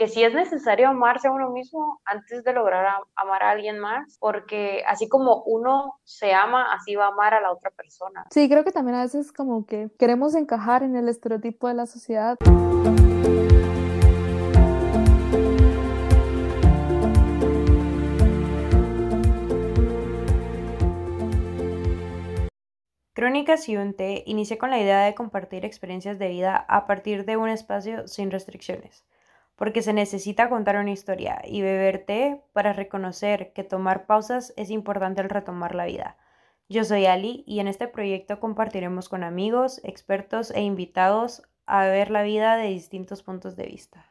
que sí es necesario amarse a uno mismo antes de lograr amar a alguien más, porque así como uno se ama, así va a amar a la otra persona. Sí, creo que también a veces como que queremos encajar en el estereotipo de la sociedad. Crónicas y un té inicia con la idea de compartir experiencias de vida a partir de un espacio sin restricciones, porque se necesita contar una historia y beber té para reconocer que tomar pausas es importante al retomar la vida. Yo soy Ali y en este proyecto compartiremos con amigos, expertos e invitados a ver la vida de distintos puntos de vista.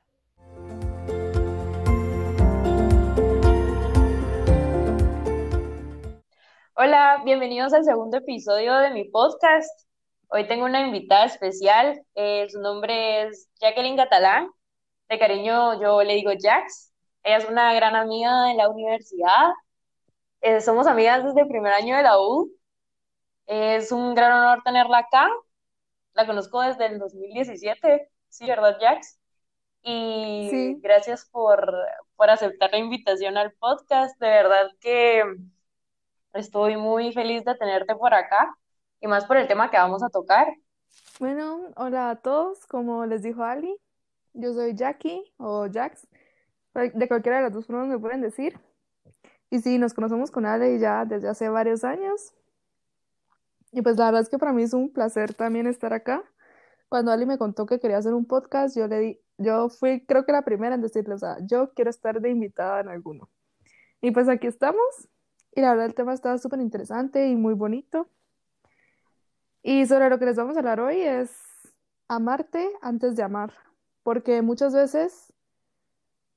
Hola, bienvenidos al segundo episodio de mi podcast. Hoy tengo una invitada especial. Eh, su nombre es Jacqueline Catalán. De cariño yo le digo Jax. Ella es una gran amiga de la universidad. Eh, somos amigas desde el primer año de la U. Es un gran honor tenerla acá. La conozco desde el 2017. Sí, ¿verdad, Jax? Y gracias por, por aceptar la invitación al podcast. De verdad que Estoy muy feliz de tenerte por acá y más por el tema que vamos a tocar. Bueno, hola a todos, como les dijo Ali, yo soy Jackie o Jax, de cualquiera de las dos formas me pueden decir. Y sí, nos conocemos con Ali ya desde hace varios años. Y pues la verdad es que para mí es un placer también estar acá. Cuando Ali me contó que quería hacer un podcast, yo le di, yo fui creo que la primera en decirle, o sea, yo quiero estar de invitada en alguno. Y pues aquí estamos. Y la verdad el tema está súper interesante y muy bonito. Y sobre lo que les vamos a hablar hoy es amarte antes de amar, porque muchas veces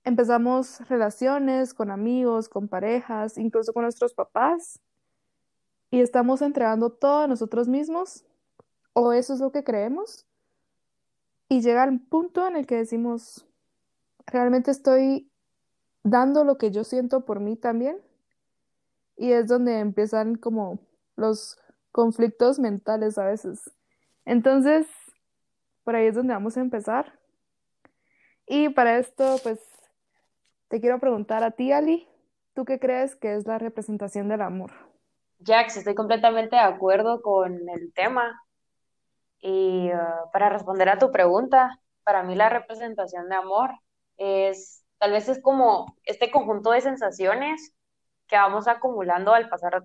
empezamos relaciones con amigos, con parejas, incluso con nuestros papás, y estamos entregando todo a nosotros mismos, o eso es lo que creemos, y llega el punto en el que decimos, realmente estoy dando lo que yo siento por mí también y es donde empiezan como los conflictos mentales a veces. Entonces, por ahí es donde vamos a empezar. Y para esto, pues, te quiero preguntar a ti, Ali, ¿tú qué crees que es la representación del amor? Jax, estoy completamente de acuerdo con el tema. Y uh, para responder a tu pregunta, para mí la representación de amor es, tal vez es como este conjunto de sensaciones que vamos acumulando al pasar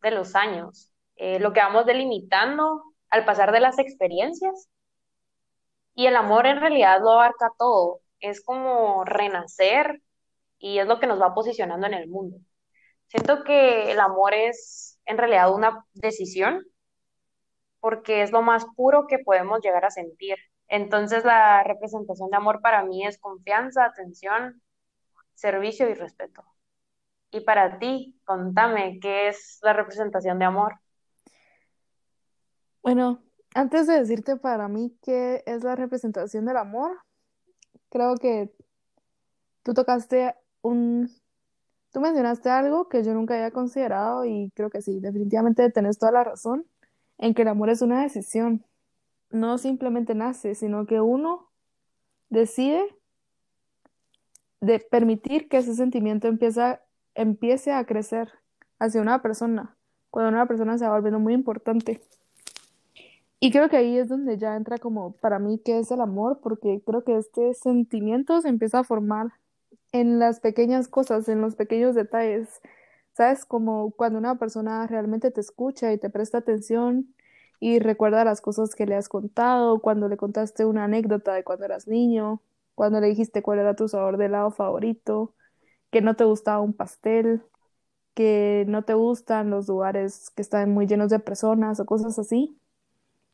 de los años, eh, lo que vamos delimitando al pasar de las experiencias. Y el amor en realidad lo abarca todo, es como renacer y es lo que nos va posicionando en el mundo. Siento que el amor es en realidad una decisión porque es lo más puro que podemos llegar a sentir. Entonces la representación de amor para mí es confianza, atención, servicio y respeto. Y para ti, contame, ¿qué es la representación de amor? Bueno, antes de decirte para mí qué es la representación del amor, creo que tú tocaste un... Tú mencionaste algo que yo nunca había considerado y creo que sí, definitivamente tenés toda la razón en que el amor es una decisión. No simplemente nace, sino que uno decide de permitir que ese sentimiento empiece empiece a crecer hacia una persona, cuando una persona se va volviendo muy importante. Y creo que ahí es donde ya entra como para mí qué es el amor, porque creo que este sentimiento se empieza a formar en las pequeñas cosas, en los pequeños detalles. ¿Sabes? Como cuando una persona realmente te escucha y te presta atención y recuerda las cosas que le has contado, cuando le contaste una anécdota de cuando eras niño, cuando le dijiste cuál era tu sabor de helado favorito, que no te gustaba un pastel, que no te gustan los lugares que están muy llenos de personas o cosas así.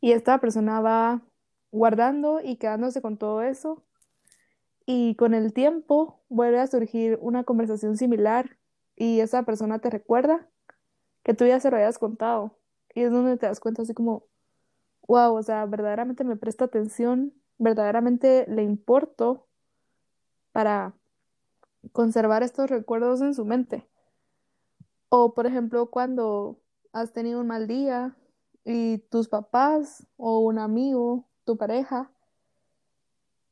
Y esta persona va guardando y quedándose con todo eso. Y con el tiempo vuelve a surgir una conversación similar y esa persona te recuerda que tú ya se lo hayas contado. Y es donde te das cuenta así como, wow, o sea, verdaderamente me presta atención, verdaderamente le importo para conservar estos recuerdos en su mente. O, por ejemplo, cuando has tenido un mal día y tus papás o un amigo, tu pareja,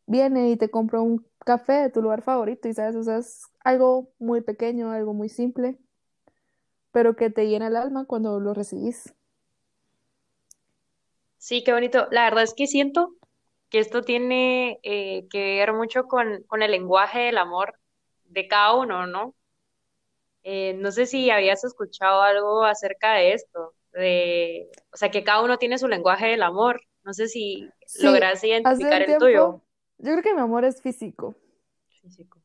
viene y te compra un café de tu lugar favorito y sabes, o sea, es algo muy pequeño, algo muy simple, pero que te llena el alma cuando lo recibís. Sí, qué bonito. La verdad es que siento que esto tiene eh, que ver mucho con, con el lenguaje del amor de cada uno, ¿no? Eh, no sé si habías escuchado algo acerca de esto, de, o sea, que cada uno tiene su lenguaje del amor. No sé si Sí, logras identificar el tuyo. yo creo que mi amor es físico. Físico.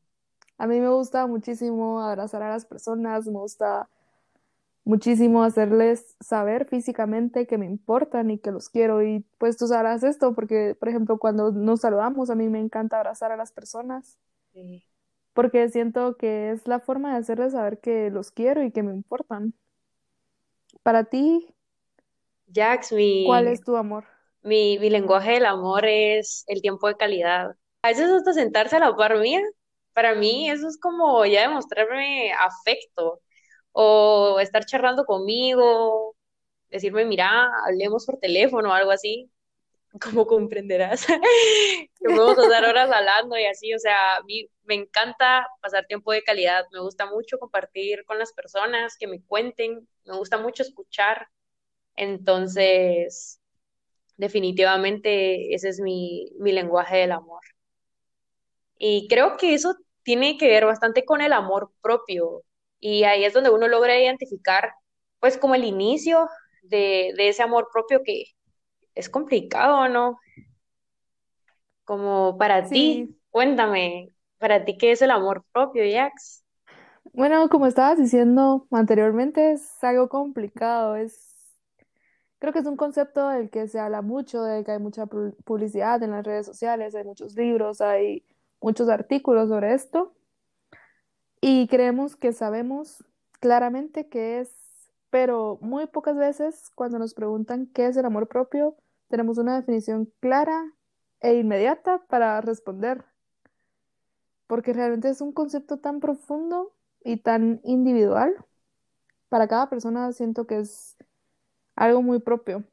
A mí me gusta muchísimo abrazar a las personas, me gusta muchísimo hacerles saber físicamente que me importan y que los quiero. Y pues tú sabrás esto porque, por ejemplo, cuando nos saludamos, a mí me encanta abrazar a las personas Sí. porque siento que es la forma de hacerles saber que los quiero y que me importan. Para ti, Jax, ¿cuál mi, es tu amor? mi, mi lenguaje del amor es el tiempo de calidad. A veces hasta sentarse a la par mía, para mí eso es como ya demostrarme afecto o estar charlando conmigo, decirme, mira, hablemos por teléfono o algo así, como comprenderás, que podemos pasar horas hablando y así, o sea, a mí me encanta pasar tiempo de calidad, me gusta mucho compartir con las personas, que me cuenten, me gusta mucho escuchar, entonces... Definitivamente ese es mi, mi lenguaje del amor. Y creo que eso tiene que ver bastante con el amor propio. Y ahí es donde uno logra identificar, pues, como el inicio de, de ese amor propio que es complicado, ¿no? Como para Sí, ti, cuéntame, para ti, ¿qué es el amor propio, Jax? Bueno, como estabas diciendo anteriormente, es algo complicado, es Creo que es un concepto del que se habla mucho, del que hay mucha pu- publicidad en las redes sociales, hay muchos libros, hay muchos artículos sobre esto y creemos que sabemos claramente qué es, pero muy pocas veces cuando nos preguntan qué es el amor propio, tenemos una definición clara e inmediata para responder, porque realmente es un concepto tan profundo y tan individual. Para cada persona siento que es algo muy propio.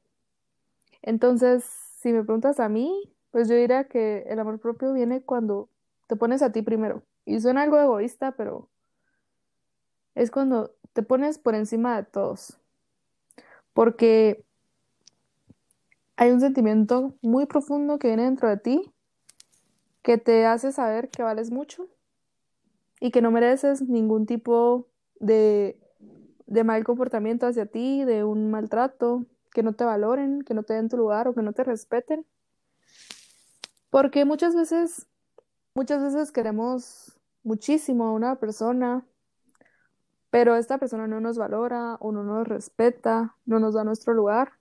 Entonces, si me preguntas a mí, pues yo diría que el amor propio viene cuando te pones a ti primero. Y suena algo egoísta, pero es cuando te pones por encima de todos. Porque hay un sentimiento muy profundo que viene dentro de ti que te hace saber que vales mucho y que no mereces ningún tipo de, de mal comportamiento hacia ti, de un maltrato, que no te valoren, que no te den tu lugar o que no te respeten. Porque muchas veces Muchas veces queremos muchísimo a una persona, pero esta persona no nos valora o no nos respeta, no nos da nuestro lugar.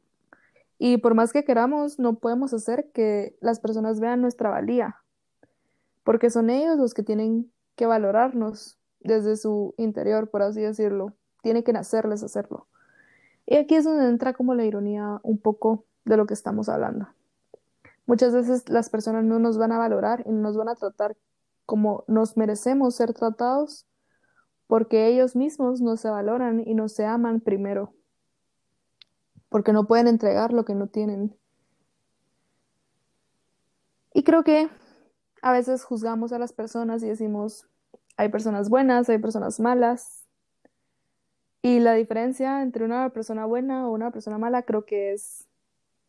Y por más que queramos, no podemos hacer que las personas vean nuestra valía, porque son ellos los que tienen que valorarnos desde su interior, por así decirlo. Tiene que nacerles hacerlo. Y aquí es donde entra como la ironía un poco de lo que estamos hablando. Muchas veces las personas no nos van a valorar y no nos van a tratar como nos merecemos ser tratados porque ellos mismos no se valoran y no se aman primero, porque no pueden entregar lo que no tienen. Y creo que a veces juzgamos a las personas y decimos, hay personas buenas, hay personas malas, y la diferencia entre una persona buena o una persona mala creo que es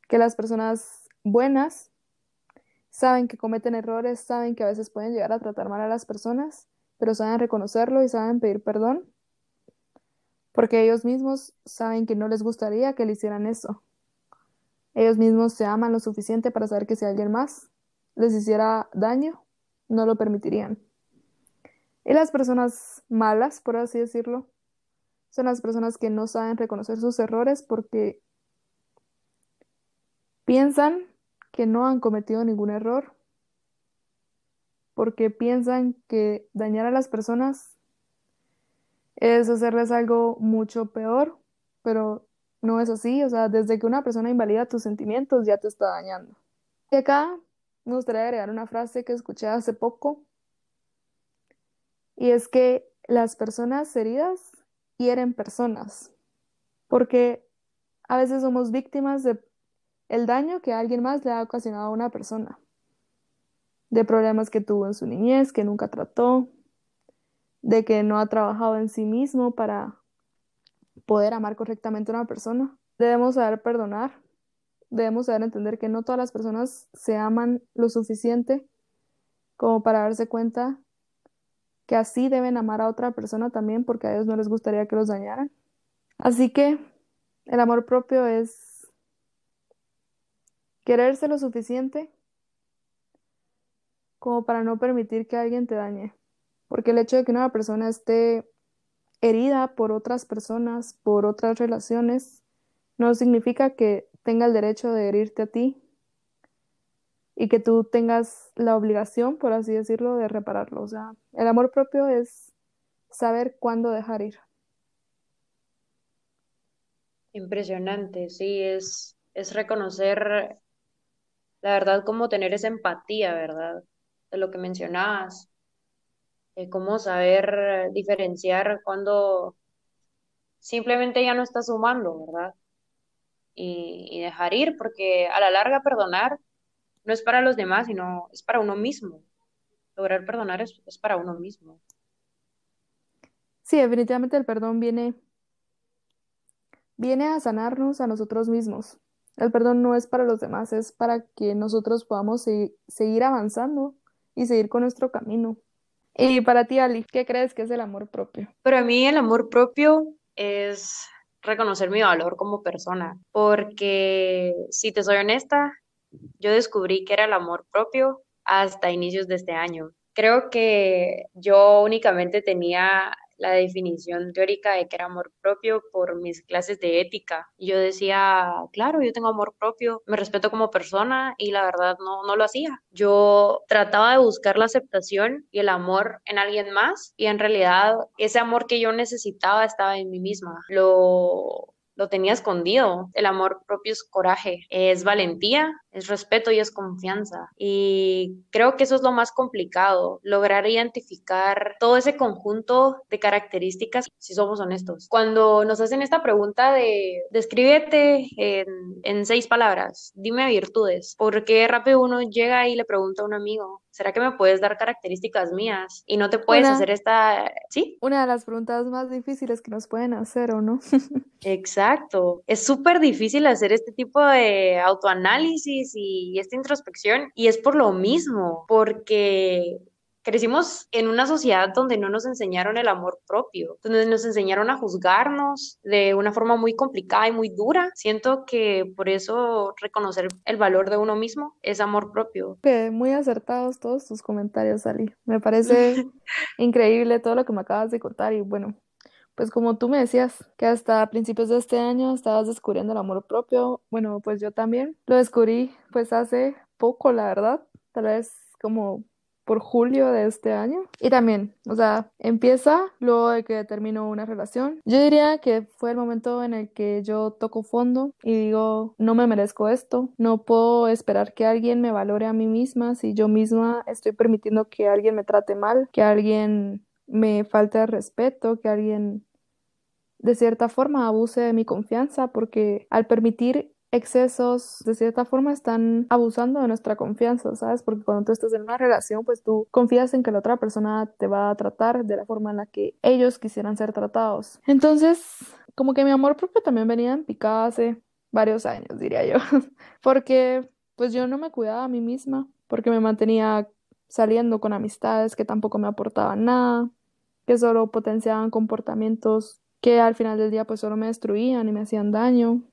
que las personas buenas saben que cometen errores, saben que a veces pueden llegar a tratar mal a las personas, pero saben reconocerlo y saben pedir perdón, porque ellos mismos saben que no les gustaría que le hicieran eso. Ellos mismos se aman lo suficiente para saber que si alguien más les hiciera daño, no lo permitirían. Y las personas malas, por así decirlo, son las personas que no saben reconocer sus errores porque piensan que no han cometido ningún error, porque piensan que dañar a las personas es hacerles algo mucho peor, pero no es así. O sea, desde que una persona invalida tus sentimientos, ya te está dañando. Y acá me gustaría agregar una frase que escuché hace poco, y es que las personas heridas hieren personas, porque a veces somos víctimas de el daño que alguien más le ha ocasionado a una persona. de problemas que tuvo en su niñez, que nunca trató, de que no ha trabajado en sí mismo para poder amar correctamente a una persona. Debemos saber perdonar, debemos saber entender que no todas las personas se aman lo suficiente como para darse cuenta que así deben amar a otra persona también porque a ellos no les gustaría que los dañaran. Así que el amor propio es quererse lo suficiente como para no permitir que alguien te dañe. Porque el hecho de que una persona esté herida por otras personas, por otras relaciones, no significa que tenga el derecho de herirte a ti y que tú tengas la obligación, por así decirlo, de repararlo. O sea, el amor propio es saber cuándo dejar ir. Impresionante, sí, es, es reconocer la verdad, como tener esa empatía, ¿verdad? De lo que mencionabas, cómo saber diferenciar cuando simplemente ya no estás sumando, ¿verdad? Y, y dejar ir, porque a la larga perdonar no es para los demás, sino es para uno mismo. Lograr perdonar es, es para uno mismo. Sí, definitivamente el perdón viene, viene a sanarnos a nosotros mismos. El perdón no es para los demás, es para que nosotros podamos segui- seguir avanzando y seguir con nuestro camino. Y para ti, Ali, ¿qué crees que es el amor propio? Para mí el amor propio es reconocer mi valor como persona, porque si te soy honesta, yo descubrí que era el amor propio hasta inicios de este año. Creo que yo únicamente tenía la definición teórica de que era amor propio por mis clases de ética. Yo decía, claro, yo tengo amor propio, me respeto como persona y la verdad no, no lo hacía. Yo trataba de buscar la aceptación y el amor en alguien más y en realidad ese amor que yo necesitaba estaba en mí misma. Lo lo tenía escondido. El amor propio es coraje, es valentía, es respeto y es confianza. Y creo que eso es lo más complicado, lograr identificar todo ese conjunto de características, si somos honestos. Cuando nos hacen esta pregunta de descríbete en, en seis palabras, dime virtudes, porque rápido uno llega y le pregunta a un amigo, ¿será que me puedes dar características mías? Y no te puedes Una, hacer esta, ¿sí? una de las preguntas más difíciles que nos pueden hacer, ¿o no? Exacto. Es súper difícil hacer este tipo de autoanálisis y esta introspección y es por lo mismo, porque crecimos en una sociedad donde no nos enseñaron el amor propio, donde nos enseñaron a juzgarnos de una forma muy complicada y muy dura. Siento que por eso reconocer el valor de uno mismo es amor propio. Que muy acertados todos tus comentarios, Ali. Me parece increíble todo lo que me acabas de contar y bueno, pues como tú me decías que hasta principios de este año estabas descubriendo el amor propio, bueno, pues yo también lo descubrí pues hace poco, la verdad, tal vez como por julio de este año. Y también, o sea, empieza luego de que termino una relación. Yo diría que fue el momento en el que yo toco fondo y digo, no me merezco esto, no puedo esperar que alguien me valore a mí misma si yo misma estoy permitiendo que alguien me trate mal, que alguien me falte el respeto, que alguien de cierta forma abuse de mi confianza, porque al permitir excesos de cierta forma están abusando de nuestra confianza, ¿sabes? Porque cuando tú estás en una relación, pues tú confías en que la otra persona te va a tratar de la forma en la que ellos quisieran ser tratados. Entonces, como que mi amor propio también venía en picada hace varios años, diría yo, porque pues yo no me cuidaba a mí misma, porque me mantenía saliendo con amistades que tampoco me aportaban nada, que solo potenciaban comportamientos que al final del día pues solo me destruían y me hacían daño.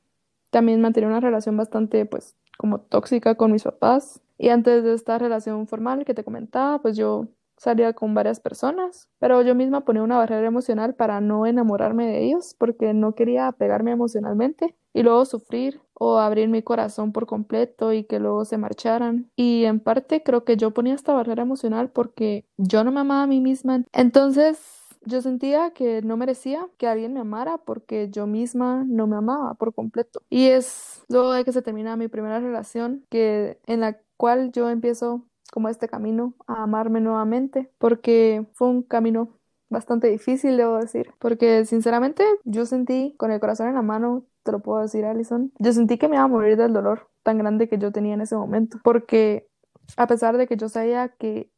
También mantenía una relación bastante pues como tóxica con mis papás. Y antes de esta relación formal que te comentaba, pues yo salía con varias personas, pero yo misma ponía una barrera emocional para no enamorarme de ellos porque no quería apegarme emocionalmente y luego sufrir o abrir mi corazón por completo y que luego se marcharan. Y en parte creo que yo ponía esta barrera emocional porque yo no me amaba a mí misma. Entonces yo sentía que no merecía que alguien me amara porque yo misma no me amaba por completo. Y es luego de que se termina mi primera relación que en la cual yo empiezo como este camino a amarme nuevamente, porque fue un camino bastante difícil, debo decir, porque sinceramente yo sentí con el corazón en la mano, te lo puedo decir, Alison, yo sentí que me iba a morir del dolor tan grande que yo tenía en ese momento, porque a pesar de que yo sabía que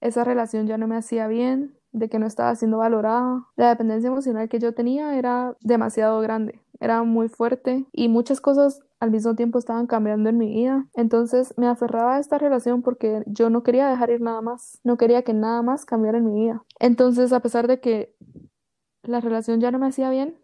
esa relación ya no me hacía bien, de que no estaba siendo valorada. La dependencia emocional que yo tenía era demasiado grande, era muy fuerte y muchas cosas al mismo tiempo estaban cambiando en mi vida. Entonces me aferraba a esta relación porque yo no quería dejar ir nada más, no quería que nada más cambiara en mi vida. Entonces, a pesar de que la relación ya no me hacía bien,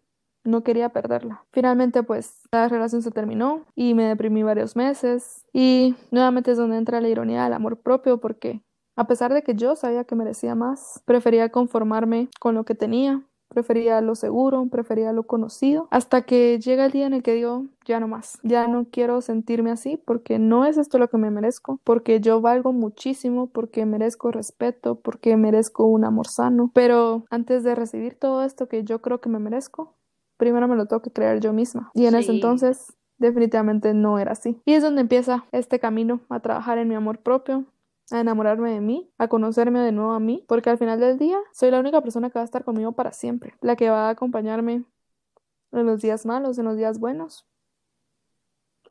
no quería perderla. Finalmente, pues la relación se terminó y me deprimí varios meses y nuevamente es donde entra la ironía del amor propio porque a pesar de que yo sabía que merecía más, prefería conformarme con lo que tenía, prefería lo seguro, prefería lo conocido, hasta que llega el día en el que digo, ya no más, ya no quiero sentirme así porque no es esto lo que me merezco, porque yo valgo muchísimo, porque merezco respeto, porque merezco un amor sano, pero antes de recibir todo esto que yo creo que me merezco, primero me lo tengo que creer yo misma. Y en ese entonces definitivamente no era así. Y es donde empieza este camino a trabajar en mi amor propio, a enamorarme de mí, a conocerme de nuevo a mí, porque al final del día soy la única persona que va a estar conmigo para siempre, la que va a acompañarme en los días malos, en los días buenos.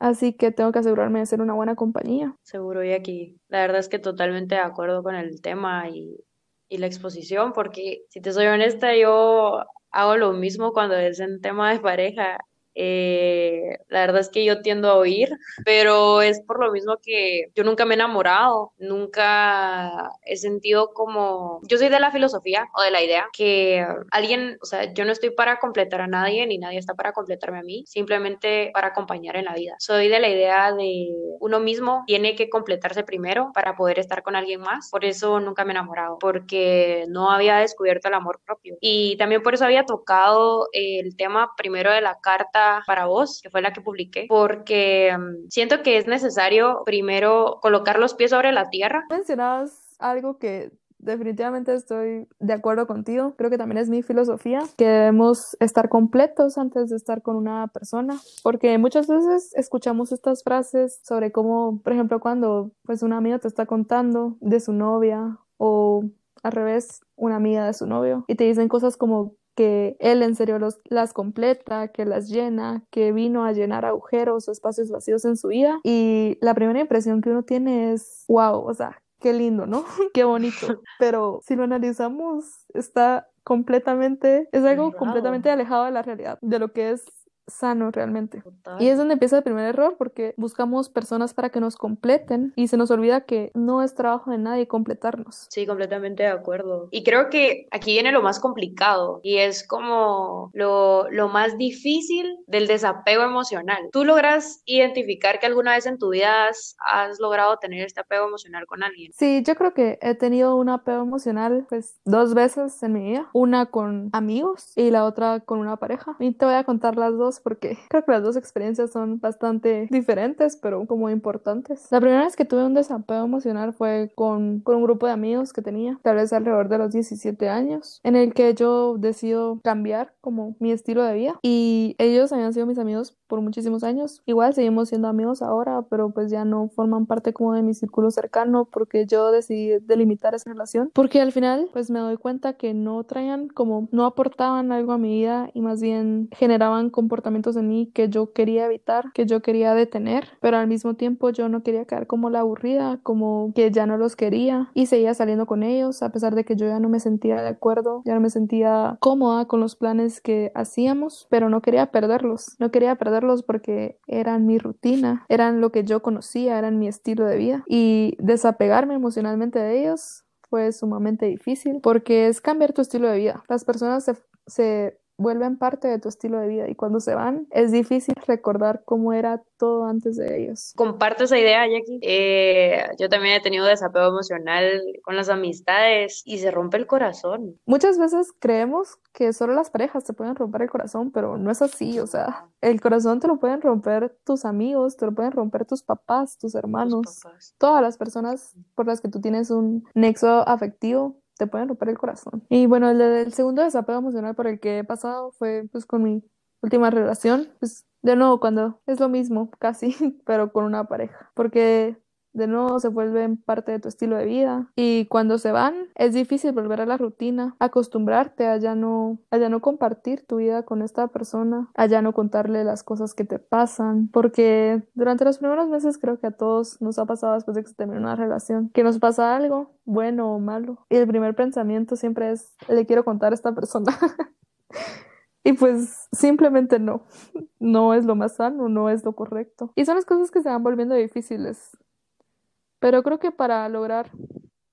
Así que tengo que asegurarme de ser una buena compañía. Seguro, y aquí, la verdad es que totalmente de acuerdo con el tema y, y la exposición, porque si te soy honesta, yo hago lo mismo cuando es en tema de pareja. Eh, la verdad es que yo tiendo a oír, pero es por lo mismo que yo nunca me he enamorado, nunca he sentido como, yo soy de la filosofía o de la idea que alguien, o sea, yo no estoy para completar a nadie ni nadie está para completarme a mí, simplemente para acompañar en la vida. Soy de la idea de uno mismo tiene que completarse primero para poder estar con alguien más, por eso nunca me he enamorado, porque no había descubierto el amor propio y también por eso había tocado el tema primero de la carta para vos, que fue la que publiqué, porque mm, siento que es necesario primero colocar los pies sobre la tierra. Mencionabas algo que definitivamente estoy de acuerdo contigo. Creo que también es mi filosofía que debemos estar completos antes de estar con una persona, porque muchas veces escuchamos estas frases sobre cómo, por ejemplo, cuando pues una amiga te está contando de su novia o al revés, una amiga de su novio y te dicen cosas como que él en serio los, las completa, que las llena, que vino a llenar agujeros o espacios vacíos en su vida. Y la primera impresión que uno tiene es, wow, o sea, qué lindo, ¿no? qué bonito. Pero si lo analizamos, está completamente, es algo completamente alejado de la realidad, de lo que es sano realmente. Y es donde empieza el primer error porque buscamos personas para que nos completen y se nos olvida que no es trabajo de nadie completarnos. Sí, completamente de acuerdo. Y creo que aquí viene lo más complicado y es como lo, lo más difícil del desapego emocional. ¿Tú logras identificar que alguna vez en tu vida has, has logrado tener este apego emocional con alguien? Sí, yo creo que he tenido un apego emocional pues dos veces en mi vida, una con amigos y la otra con una pareja. Y te voy a contar las dos porque creo que las dos experiencias son bastante diferentes, pero como importantes. La primera vez que tuve un desapego emocional fue con, con un grupo de amigos que tenía, tal vez alrededor de los 17 años, en el que yo decido cambiar como mi estilo de vida y ellos habían sido mis amigos por muchísimos años. Igual seguimos siendo amigos ahora, pero pues ya no forman parte como de mi círculo cercano porque yo decidí delimitar esa relación. Porque al final pues me doy cuenta que no traían como, no aportaban algo a mi vida y más bien generaban comportamientos comportamientos en mí que yo quería evitar, que yo quería detener, pero al mismo tiempo yo no quería quedar como la aburrida, como que ya no los quería y seguía saliendo con ellos a pesar de que yo ya no me sentía de acuerdo, ya no me sentía cómoda con los planes que hacíamos, pero no quería perderlos, no quería perderlos porque eran mi rutina, eran lo que yo conocía, eran mi estilo de vida y desapegarme emocionalmente de ellos fue sumamente difícil porque es cambiar tu estilo de vida. Las personas se vuelven parte de tu estilo de vida y cuando se van es difícil recordar cómo era todo antes de ellos. Comparto esa idea, Jackie. Eh, yo también he tenido desapego emocional con las amistades y se rompe el corazón. Muchas veces creemos que solo las parejas te pueden romper el corazón, pero no es así, o sea, el corazón te lo pueden romper tus amigos, te lo pueden romper tus papás, tus hermanos, todas las personas por las que tú tienes un nexo afectivo te pueden romper el corazón. Y bueno, el, el, segundo desapego emocional por el que he pasado fue pues con mi última relación, pues de nuevo cuando es lo mismo casi, pero con una pareja, porque de nuevo se vuelven parte de tu estilo de vida y cuando se van es difícil volver a la rutina, acostumbrarte a ya no, a no compartir tu vida con esta persona, a ya no contarle las cosas que te pasan, porque durante los primeros meses creo que a todos nos ha pasado después de que se termina una relación, que nos pasa algo, bueno o malo, y el primer pensamiento siempre es, le quiero contar a esta persona. Y pues simplemente no, no es lo más sano, no es lo correcto. Y son las cosas que se van volviendo difíciles. Pero creo que para lograr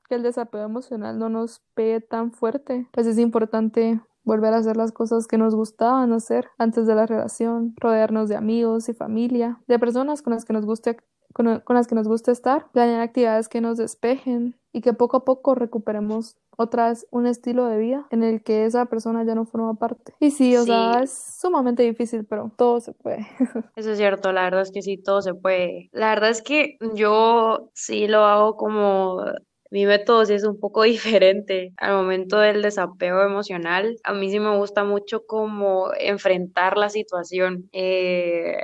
que el desapego emocional no nos pegue tan fuerte, pues es importante volver a hacer las cosas que nos gustaban hacer antes de la relación, rodearnos de amigos y familia, de personas con las que nos guste con, las que nos gusta estar, planear actividades que nos despejen y que poco a poco recuperemos otra vez un estilo de vida en el que esa persona ya no forma parte. Y sí, o sea, es sumamente difícil, pero todo se puede. Eso es cierto, la verdad es que sí, todo se puede. La verdad es que yo sí lo hago como mi método sí es un poco diferente al momento del desapego emocional. A mí sí me gusta mucho como enfrentar la situación. Eh,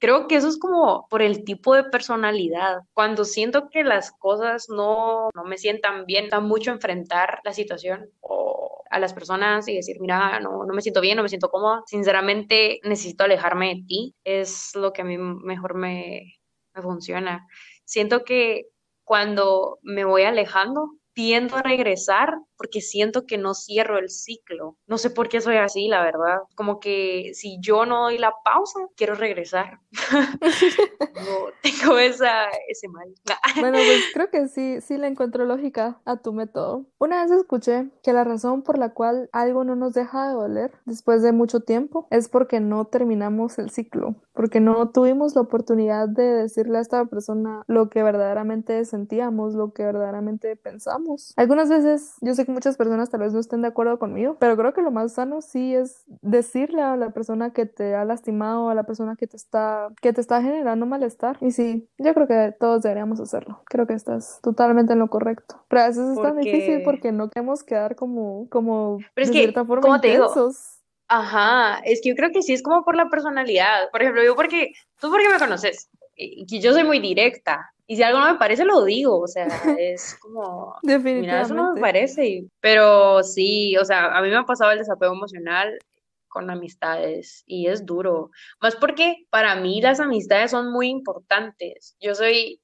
Creo que eso es como por el tipo de personalidad. Cuando siento que las cosas no, no me sientan bien, está mucho enfrentar la situación o a las personas y decir, mira, no, no me siento bien, no me siento cómoda. Sinceramente, necesito alejarme de ti. Es lo que a mí mejor me, me funciona. Siento que cuando me voy alejando, tiendo a regresar porque siento que no cierro el ciclo. No sé por qué soy así, la verdad. Como que si yo no doy la pausa, quiero regresar. tengo esa, ese mal. bueno, pues creo que sí, sí le encuentro lógica a tu método. Una vez escuché que la razón por la cual algo no nos deja de doler después de mucho tiempo es porque no terminamos el ciclo, porque no tuvimos la oportunidad de decirle a esta persona lo que verdaderamente sentíamos, lo que verdaderamente pensamos. Algunas veces yo sé que muchas personas tal vez no estén de acuerdo conmigo, pero creo que lo más sano sí es decirle a la persona que te ha lastimado, a la persona que te está, que te está generando malestar. Y sí, yo creo que todos deberíamos hacerlo. Creo que estás totalmente en lo correcto. Pero a veces es tan difícil porque no queremos quedar como, como pero es de cierta forma ¿cómo intensos. Ajá, es que yo creo que sí es como por la personalidad. Por ejemplo, yo porque, tú porque me conoces, y que yo soy muy directa. Y si algo no me parece, lo digo, o sea, es como, mira, eso no me parece, pero sí, o sea, a mí me ha pasado el desapego emocional con amistades y es duro, más porque para mí las amistades son muy importantes. Yo soy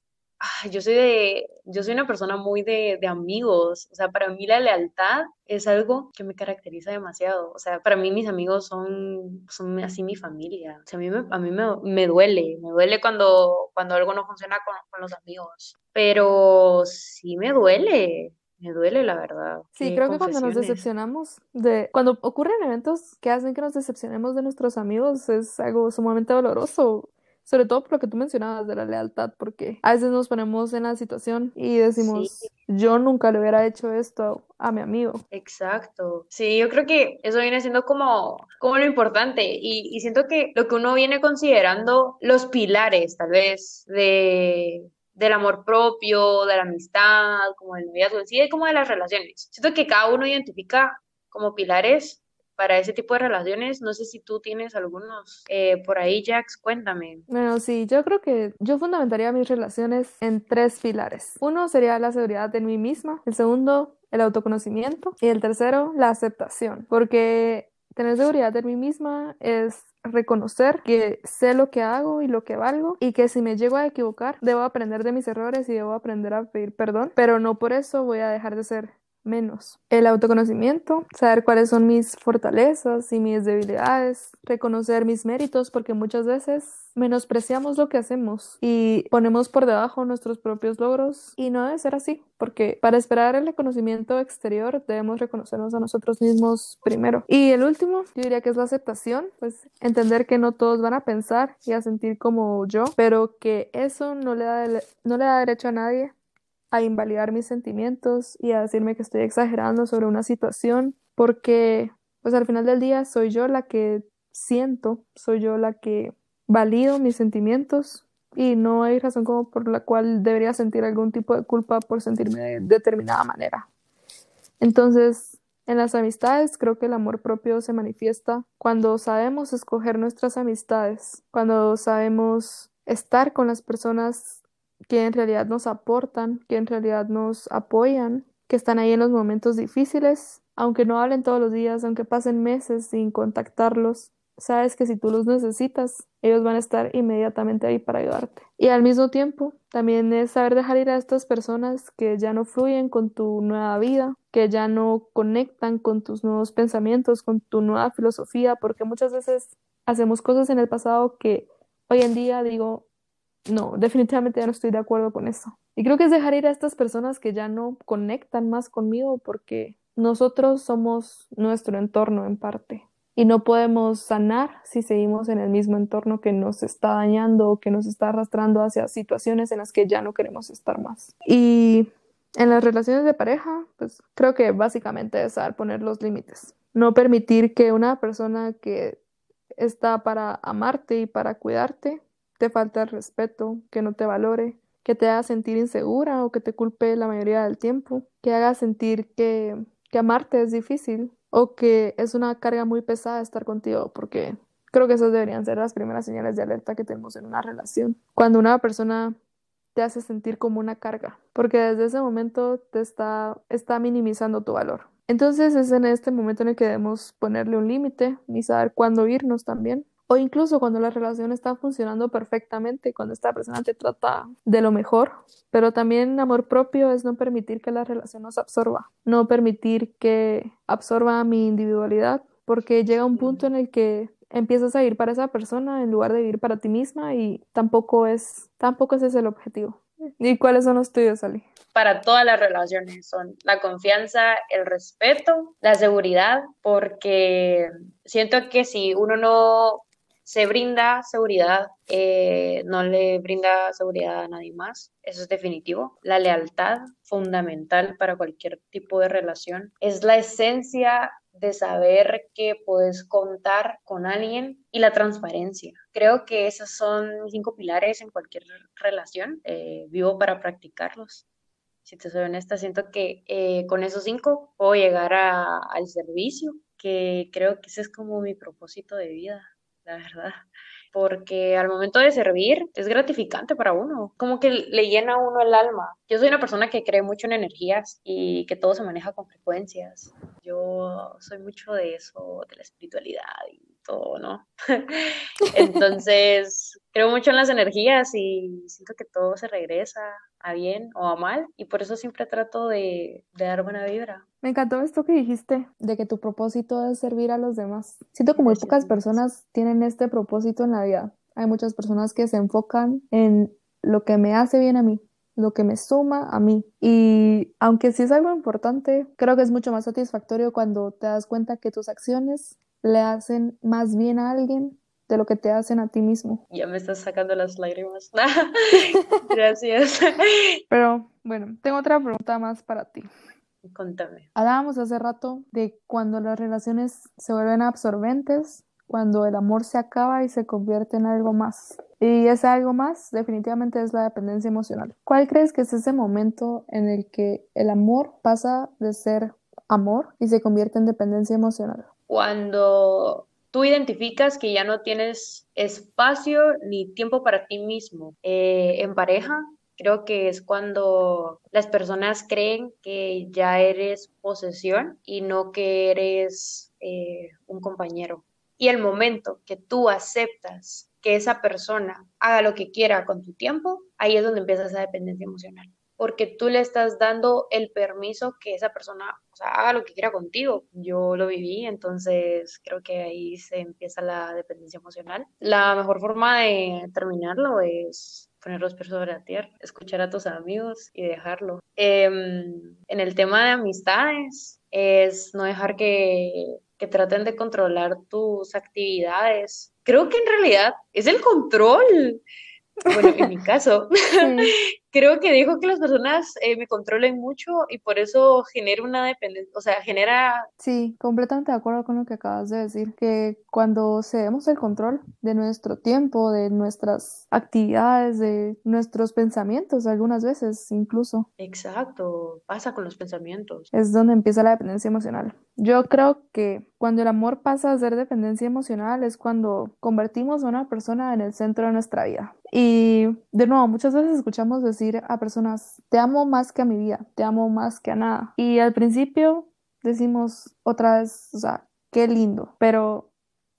yo soy de, yo soy una persona muy de, de, amigos, o sea, para mí la lealtad es algo que me caracteriza demasiado, o sea, para mí mis amigos son, son así mi familia, o sea, a mí me, a mí me, me duele, me duele cuando, cuando algo no funciona con, con, los amigos, pero sí me duele. Me duele la verdad. Sí, creo que cuando nos decepcionamos de, cuando ocurren eventos que hacen que nos decepcionemos de nuestros amigos es algo sumamente doloroso sobre todo por lo que tú mencionabas de la lealtad, porque a veces nos ponemos en la situación y decimos, yo nunca le hubiera hecho esto a mi amigo. Exacto. Sí, yo creo que eso viene siendo como, como lo importante y, y siento que lo que uno viene considerando los pilares, tal vez, de, del amor propio, de la amistad, como del noviazgo, sí, como de las relaciones. Siento que cada uno identifica como pilares para ese tipo de relaciones. No sé si tú tienes algunos eh, por ahí, Jax, cuéntame. Bueno, sí, yo creo que yo fundamentaría mis relaciones en tres pilares. Uno sería la seguridad de mí misma, el segundo, el autoconocimiento y el tercero, la aceptación, porque tener seguridad de mí misma es reconocer que sé lo que hago y lo que valgo y que si me llego a equivocar debo aprender de mis errores y debo aprender a pedir perdón, pero no por eso voy a dejar de ser menos. El autoconocimiento, saber cuáles son mis fortalezas y mis debilidades, reconocer mis méritos, porque muchas veces menospreciamos lo que hacemos y ponemos por debajo nuestros propios logros y no debe ser así, porque para esperar el reconocimiento exterior debemos reconocernos a nosotros mismos primero. Y el último, yo diría que es la aceptación, pues entender que no todos van a pensar y a sentir como yo, pero que eso no le da, no le da derecho a nadie a invalidar mis sentimientos y a decirme que estoy exagerando sobre una situación, porque pues al final del día soy yo la que siento, soy yo la que valido mis sentimientos y no hay razón como por la cual debería sentir algún tipo de culpa por sentirme de determinada manera. Entonces, en las amistades creo que el amor propio se manifiesta cuando sabemos escoger nuestras amistades, cuando sabemos estar con las personas que en realidad nos aportan, que en realidad nos apoyan, que están ahí en los momentos difíciles, aunque no hablen todos los días, aunque pasen meses sin contactarlos, sabes que si tú los necesitas, ellos van a estar inmediatamente ahí para ayudarte. Y al mismo tiempo, también es saber dejar ir a estas personas que ya no fluyen con tu nueva vida, que ya no conectan con tus nuevos pensamientos, con tu nueva filosofía, porque muchas veces hacemos cosas en el pasado que hoy en día digo, no, definitivamente ya no estoy de acuerdo con eso. Y creo que es dejar ir a estas personas que ya no conectan más conmigo porque nosotros somos nuestro entorno en parte y no podemos sanar si seguimos en el mismo entorno que nos está dañando o que nos está arrastrando hacia situaciones en las que ya no queremos estar más. Y en las relaciones de pareja, pues creo que básicamente es saber poner los límites. No permitir que una persona que está para amarte y para cuidarte te falte el respeto, que no te valore, que te haga sentir insegura o que te culpe la mayoría del tiempo, que haga sentir que, que amarte es difícil o que es una carga muy pesada estar contigo, porque creo que esas deberían ser las primeras señales de alerta que tenemos en una relación. Cuando una persona te hace sentir como una carga, porque desde ese momento te está, está minimizando tu valor. Entonces es en este momento en el que debemos ponerle un límite y saber cuándo irnos también o incluso cuando la relación está funcionando perfectamente, cuando esta persona te trata de lo mejor, pero también amor propio es no permitir que la relación nos absorba, no permitir que absorba mi individualidad, porque llega un punto en el que empiezas a ir para esa persona en lugar de vivir para ti misma y tampoco es, tampoco ese es el objetivo. ¿Y cuáles son los tuyos, Ali? Para todas las relaciones son la confianza, el respeto, la seguridad, porque siento que si uno no se brinda seguridad, eh, no le brinda seguridad a nadie más, eso es definitivo. La lealtad, fundamental para cualquier tipo de relación, es la esencia de saber que puedes contar con alguien y la transparencia. Creo que esos son cinco pilares en cualquier relación. Eh, vivo para practicarlos. Si te soy honesta, siento que eh, con esos cinco puedo llegar al servicio, que creo que ese es como mi propósito de vida la verdad. Porque al momento de servir es gratificante para uno, como que le llena a uno el alma. Yo soy una persona que cree mucho en energías y que todo se maneja con frecuencias. Yo soy mucho de eso, de la espiritualidad y todo, ¿no? Entonces, creo mucho en las energías y siento que todo se regresa a bien o a mal y por eso siempre trato de, de dar buena vibra. Me encantó esto que dijiste, de que tu propósito es servir a los demás. Siento que muy pocas personas tienen este propósito en la vida. Hay muchas personas que se enfocan en lo que me hace bien a mí, lo que me suma a mí. Y aunque sí es algo importante, creo que es mucho más satisfactorio cuando te das cuenta que tus acciones le hacen más bien a alguien de lo que te hacen a ti mismo. Ya me estás sacando las lágrimas. Gracias. Pero bueno, tengo otra pregunta más para ti. Contame. Hablábamos hace rato de cuando las relaciones se vuelven absorbentes, cuando el amor se acaba y se convierte en algo más. Y ese algo más definitivamente es la dependencia emocional. ¿Cuál crees que es ese momento en el que el amor pasa de ser amor y se convierte en dependencia emocional? Cuando tú identificas que ya no tienes espacio ni tiempo para ti mismo eh, en pareja, creo que es cuando las personas creen que ya eres posesión y no que eres eh, un compañero. Y el momento que tú aceptas que esa persona haga lo que quiera con tu tiempo, ahí es donde empieza esa dependencia emocional porque tú le estás dando el permiso que esa persona o sea, haga lo que quiera contigo. Yo lo viví, entonces creo que ahí se empieza la dependencia emocional. La mejor forma de terminarlo es poner los pies sobre la tierra, escuchar a tus amigos y dejarlo. Em, en el tema de amistades, es no dejar que, que traten de controlar tus actividades. Creo que en realidad es el control. Bueno, en mi caso, creo que dijo que las personas eh, me controlen mucho y por eso genera una dependencia, o sea, genera... Sí, completamente de acuerdo con lo que acabas de decir, que cuando cedemos el control de nuestro tiempo, de nuestras actividades, de nuestros pensamientos, algunas veces incluso. Exacto, pasa con los pensamientos. Es donde empieza la dependencia emocional. Yo creo que cuando el amor pasa a ser dependencia emocional es cuando convertimos a una persona en el centro de nuestra vida. Y de nuevo, muchas veces escuchamos decir a personas, te amo más que a mi vida, te amo más que a nada. Y al principio decimos otra vez, o sea, qué lindo, pero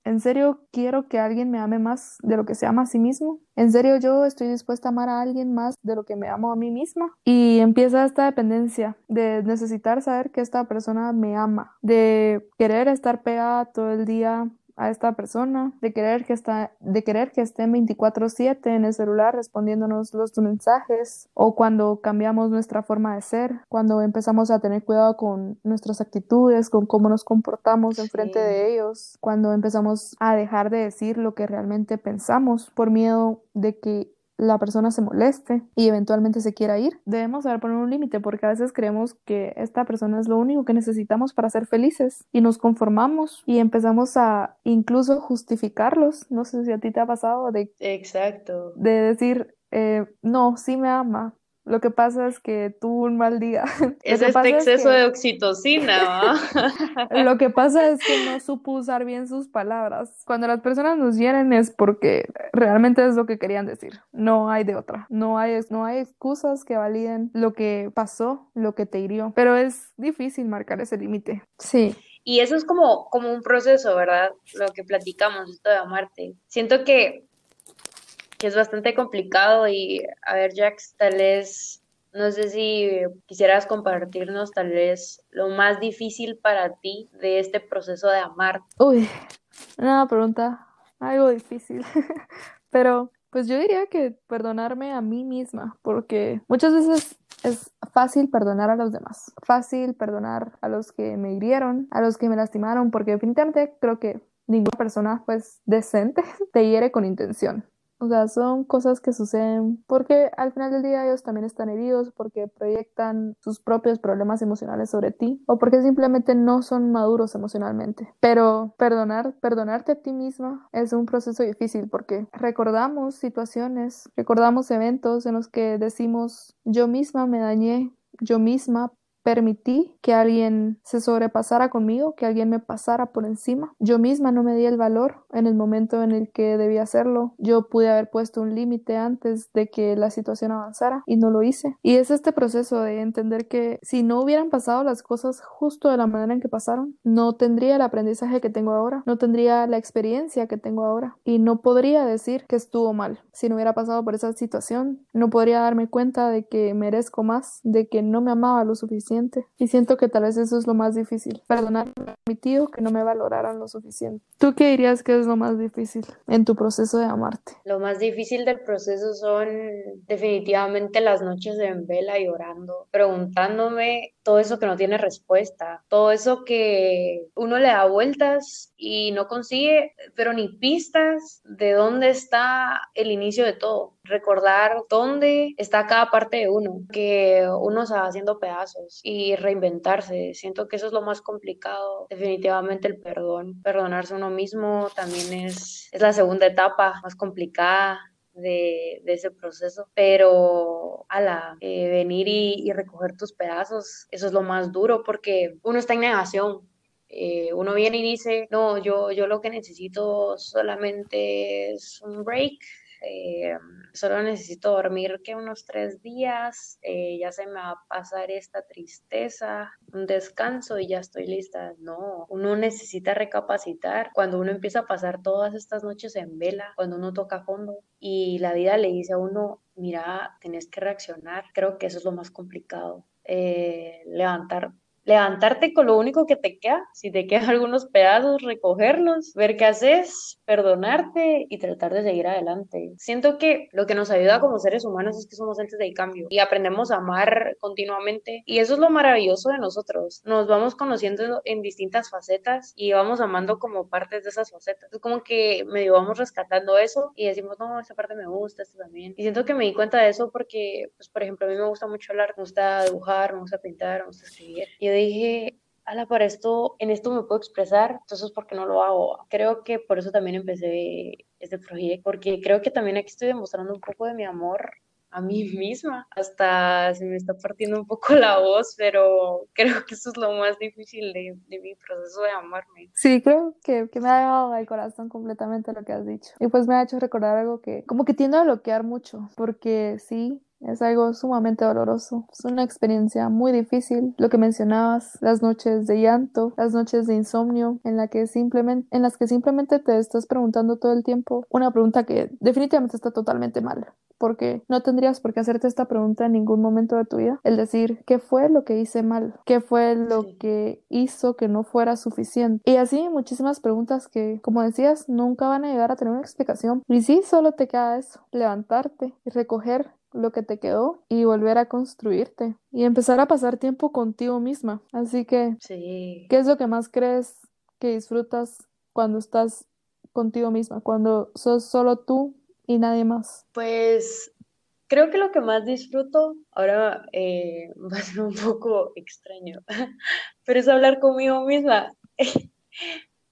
¿en serio quiero que alguien me ame más de lo que se ama a sí mismo? ¿En serio yo estoy dispuesta a amar a alguien más de lo que me amo a mí misma? Y empieza esta dependencia de necesitar saber que esta persona me ama, de querer estar pegada todo el día a esta persona, de querer que, está, de querer que esté 24/7 en el celular respondiéndonos los mensajes o cuando cambiamos nuestra forma de ser, cuando empezamos a tener cuidado con nuestras actitudes, con cómo nos comportamos en frente de ellos, cuando empezamos a dejar de decir lo que realmente pensamos por miedo de que la persona se moleste y eventualmente se quiera ir, debemos saber poner un límite porque a veces creemos que esta persona es lo único que necesitamos para ser felices y nos conformamos y empezamos a incluso justificarlos. No sé si a ti te ha pasado de... Exacto. De decir, eh, no, sí me ama, lo que pasa es que tuvo un mal día. Es este exceso de oxitocina. Lo que pasa es que no supo usar bien sus palabras. Cuando las personas nos hieren es porque realmente es lo que querían decir. No hay de otra. No hay, no hay excusas que validen lo que pasó, lo que te hirió. Pero es difícil marcar ese límite. Sí. Y eso es como, como un proceso, ¿verdad? Lo que platicamos, esto de amarte. Siento que que es bastante complicado y a ver Jax, tal vez, no sé si quisieras compartirnos tal vez lo más difícil para ti de este proceso de amar. Uy, una pregunta, algo difícil, pero pues yo diría que perdonarme a mí misma, porque muchas veces es fácil perdonar a los demás, fácil perdonar a los que me hirieron, a los que me lastimaron, porque definitivamente creo que ninguna persona pues decente te hiere con intención. O sea, son cosas que suceden porque al final del día ellos también están heridos, porque proyectan sus propios problemas emocionales sobre ti o porque simplemente no son maduros emocionalmente. Pero perdonar, perdonarte a ti misma es un proceso difícil porque recordamos situaciones, recordamos eventos en los que decimos yo misma me dañé, yo misma permití que alguien se sobrepasara conmigo, que alguien me pasara por encima. Yo misma no me di el valor en el momento en el que debía hacerlo. Yo pude haber puesto un límite antes de que la situación avanzara y no lo hice. Y es este proceso de entender que si no hubieran pasado las cosas justo de la manera en que pasaron, no tendría el aprendizaje que tengo ahora, no tendría la experiencia que tengo ahora y no podría decir que estuvo mal. Si no hubiera pasado por esa situación, no podría darme cuenta de que merezco más, de que no me amaba lo suficiente y siento que tal vez eso es lo más difícil, perdonar a mi tío que no me valoraran lo suficiente. ¿Tú qué dirías que es lo más difícil en tu proceso de amarte? Lo más difícil del proceso son definitivamente las noches en vela llorando, preguntándome todo eso que no tiene respuesta, todo eso que uno le da vueltas y no consigue, pero ni pistas de dónde está el inicio de todo. Recordar dónde está cada parte de uno, que uno se va haciendo pedazos y reinventarse. Siento que eso es lo más complicado. Definitivamente el perdón. Perdonarse uno mismo también es, es la segunda etapa más complicada de, ese proceso, pero ala, eh, venir y, recoger tus pedazos, eso es lo más duro porque uno está en negación. Eh, uno viene y dice, no, yo, yo lo que necesito solamente es un break, eh, solo necesito dormir que unos tres días, eh, ya se me va a pasar esta tristeza, un descanso y ya estoy lista. No, uno necesita recapacitar cuando uno empieza a pasar todas estas noches en vela, cuando uno toca fondo y la vida le dice a uno, mira, tenés que reaccionar. Creo que eso es lo más complicado. Eh, levantar levantarte con lo único que te queda, si te quedan algunos pedazos, recogerlos, ver qué haces, perdonarte y tratar de seguir adelante. Siento que lo que nos ayuda como seres humanos es que somos entes de cambio y aprendemos a amar continuamente y eso es lo maravilloso de nosotros. Nos vamos conociendo en distintas facetas y vamos amando como partes de esas facetas. Es como que medio vamos rescatando eso y decimos, no, esta parte me gusta, esta también. Y siento que me di cuenta de eso porque, pues, por ejemplo, a mí me gusta mucho hablar, me gusta dibujar, me gusta pintar, me gusta escribir. Y dije, ala, para esto, en esto me puedo expresar, entonces, ¿por qué no lo hago? Creo que por eso también empecé este proyecto, porque creo que también aquí estoy demostrando un poco de mi amor a mí misma. Hasta se me está partiendo un poco la voz, pero creo que eso es lo más difícil de, de mi proceso de amarme. Sí, creo que, que me ha llegado al corazón completamente lo que has dicho. Y pues me ha hecho recordar algo que como que tiendo a bloquear mucho, porque sí, es algo sumamente doloroso, es una experiencia muy difícil. Lo que mencionabas, las noches de llanto, las noches de insomnio, en, la que simplemente, en las que simplemente te estás preguntando todo el tiempo una pregunta que definitivamente está totalmente mal porque no tendrías por qué hacerte esta pregunta en ningún momento de tu vida. El decir, ¿qué fue lo que hice mal? ¿Qué fue lo que hizo que no fuera suficiente? Y así muchísimas preguntas que, como decías, nunca van a llegar a tener una explicación. Y sí, solo te queda eso, levantarte y recoger lo que te quedó y volver a construirte y empezar a pasar tiempo contigo misma. Así que, sí. ¿qué es lo que más crees que disfrutas cuando estás contigo misma, cuando sos solo tú y nadie más? Pues creo que lo que más disfruto, ahora eh, va a ser un poco extraño, pero es hablar conmigo misma.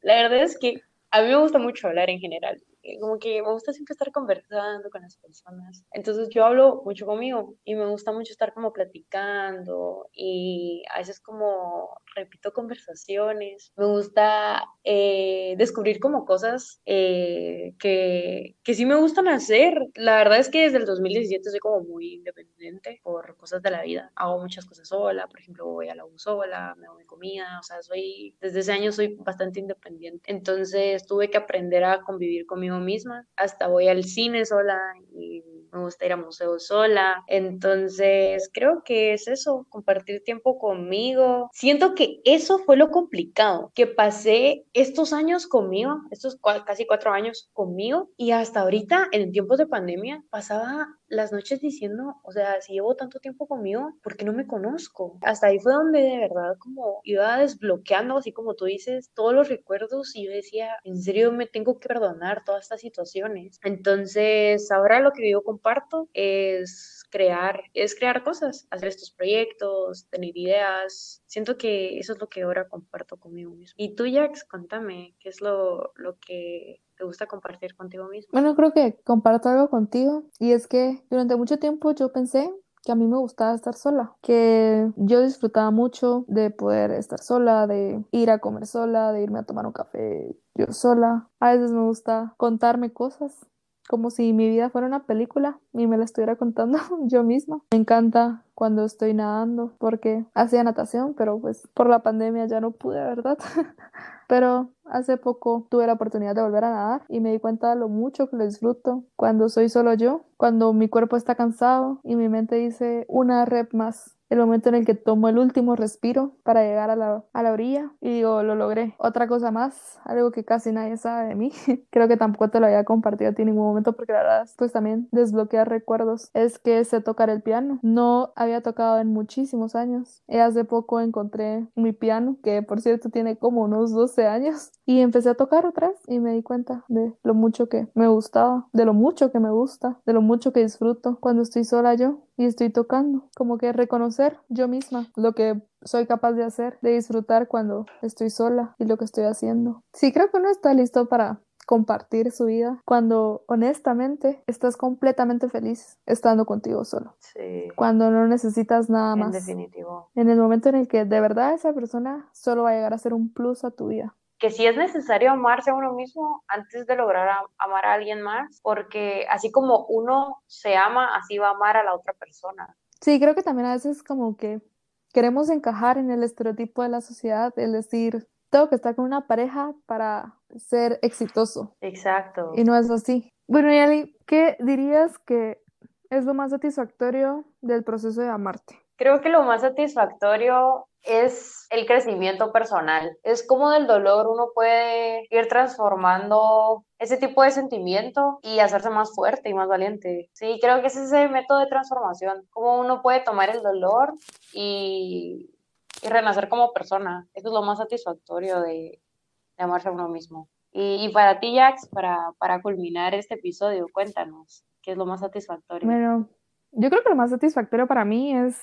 La verdad es que a mí me gusta mucho hablar en general como que me gusta siempre estar conversando con las personas. Entonces yo hablo mucho conmigo y me gusta mucho estar como platicando y a veces como repito conversaciones. Me gusta eh, descubrir como cosas eh, que, que sí me gustan hacer. La verdad es que desde el 2017 soy como muy independiente por cosas de la vida. Hago muchas cosas sola, por ejemplo voy a la U sola, me hago mi comida, o sea, soy, desde ese año soy bastante independiente. Entonces tuve que aprender a convivir conmigo misma, hasta voy al cine sola y me gusta ir a museos sola. Entonces, creo que es eso, compartir tiempo conmigo. Siento que eso fue lo complicado, que pasé estos años conmigo, estos casi cuatro años conmigo, y hasta ahorita, en tiempos de pandemia, pasaba las noches diciendo, o sea, si llevo tanto tiempo conmigo, ¿por qué no me conozco? Hasta ahí fue donde de verdad como iba desbloqueando, así como tú dices, todos los recuerdos y yo decía, en serio me tengo que perdonar todas estas situaciones. Entonces, ahora lo que yo comparto es crear, es crear cosas, hacer estos proyectos, tener ideas. Siento que eso es lo que ahora comparto conmigo mismo. Y tú, Jax, contame, ¿qué es lo, lo que te gusta compartir contigo mismo? Bueno, creo que comparto algo contigo y es que durante mucho tiempo yo pensé que a mí me gustaba estar sola, que yo disfrutaba mucho de poder estar sola, de ir a comer sola, de irme a tomar un café yo sola. A veces me gusta contarme cosas como si mi vida fuera una película y me la estuviera contando yo misma. Me encanta cuando estoy nadando porque hacía natación, pero pues por la pandemia ya no pude, ¿verdad? pero hace poco tuve la oportunidad de volver a nadar y me di cuenta de lo mucho que lo disfruto cuando soy solo yo, cuando mi cuerpo está cansado y mi mente dice una rep más el momento en el que tomo el último respiro para llegar a la, a la orilla y digo, lo logré. Otra cosa más, algo que casi nadie sabe de mí, creo que tampoco te lo había compartido a ti en ningún momento porque la verdad, pues también desbloquear recuerdos, es que sé tocar el piano. No había tocado en muchísimos años. Y hace poco encontré mi piano, que por cierto tiene como unos 12 años, y empecé a tocar otra y me di cuenta de lo mucho que me gustaba, de lo mucho que me gusta, de lo mucho que disfruto cuando estoy sola yo y estoy tocando. Como que reconocer yo misma lo que soy capaz de hacer, de disfrutar cuando estoy sola y lo que estoy haciendo. Sí, creo que uno está listo para compartir su vida cuando honestamente estás completamente feliz estando contigo solo. Sí. Cuando no necesitas nada En más. definitivo. En el momento en el que de verdad esa persona solo va a llegar a ser un plus a tu vida. Que sí es necesario amarse a uno mismo antes de lograr a- amar a alguien más, porque así como uno se ama, así va a amar a la otra persona. Sí, creo que también a veces como que queremos encajar en el estereotipo de la sociedad, el decir, tengo que estar con una pareja para ser exitoso. Exacto. Y no es así. Bueno, Yali, ¿qué dirías que es lo más satisfactorio del proceso de amarte? Creo que lo más satisfactorio es el crecimiento personal. Es como del dolor uno puede ir transformando ese tipo de sentimiento y hacerse más fuerte y más valiente. Sí, creo que ese es el método de transformación, cómo uno puede tomar el dolor y, renacer como persona. Eso es lo más satisfactorio de, de amarse a uno mismo. Y, para ti, Jax, para culminar este episodio, cuéntanos, ¿qué es lo más satisfactorio? Bueno, yo creo que lo más satisfactorio para mí es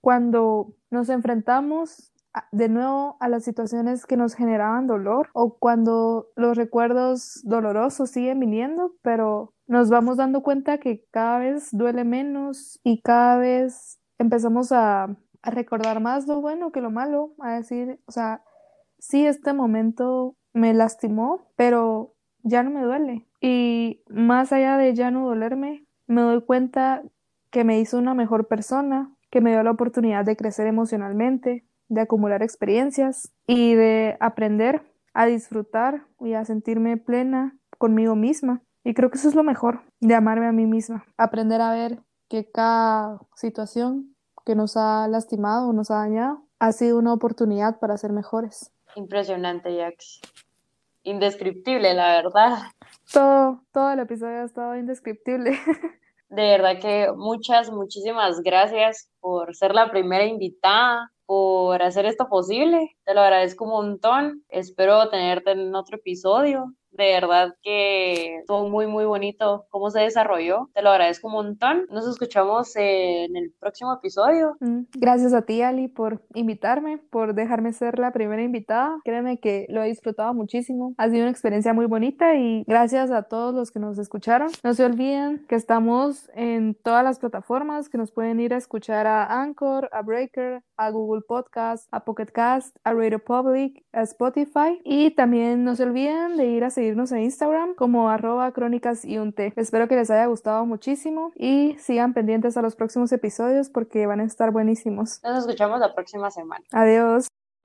cuando nos enfrentamos de nuevo a las situaciones que nos generaban dolor o cuando los recuerdos dolorosos siguen viniendo, pero nos vamos dando cuenta que cada vez duele menos y cada vez empezamos a, a recordar más lo bueno que lo malo, a decir, o sea, sí, este momento me lastimó, pero ya no me duele. Y más allá de ya no dolerme, me doy cuenta que me hizo una mejor persona, que me dio la oportunidad de crecer emocionalmente, de acumular experiencias y de aprender a disfrutar y a sentirme plena conmigo misma. Y creo que eso es lo mejor, de amarme a mí misma, aprender a ver que cada situación que nos ha lastimado o nos ha dañado ha sido una oportunidad para ser mejores. Impresionante, Jax. Indescriptible, la verdad. Todo, todo el episodio ha estado indescriptible. De verdad que muchas, muchísimas gracias por ser la primera invitada, por hacer esto posible. Te lo agradezco un montón. Espero tenerte en otro episodio. De verdad que estuvo muy, muy bonito cómo se desarrolló. Te lo agradezco un montón. Nos escuchamos en el próximo episodio. Mm, gracias a ti, Ali, por invitarme, por dejarme ser la primera invitada. Créeme que lo he disfrutado muchísimo. Ha sido una experiencia muy bonita y gracias a todos los que nos escucharon. No se olviden que estamos en todas las plataformas, que nos pueden ir a escuchar a Anchor, a Breaker, a Google Podcast, a Pocket Cast, a Radio Public, a Spotify. Y también no se olviden de ir a seguir seguirnos en Instagram como arroba crónicas y un té. Espero que les haya gustado muchísimo y sigan pendientes a los próximos episodios porque van a estar buenísimos. Nos escuchamos la próxima semana. Adiós.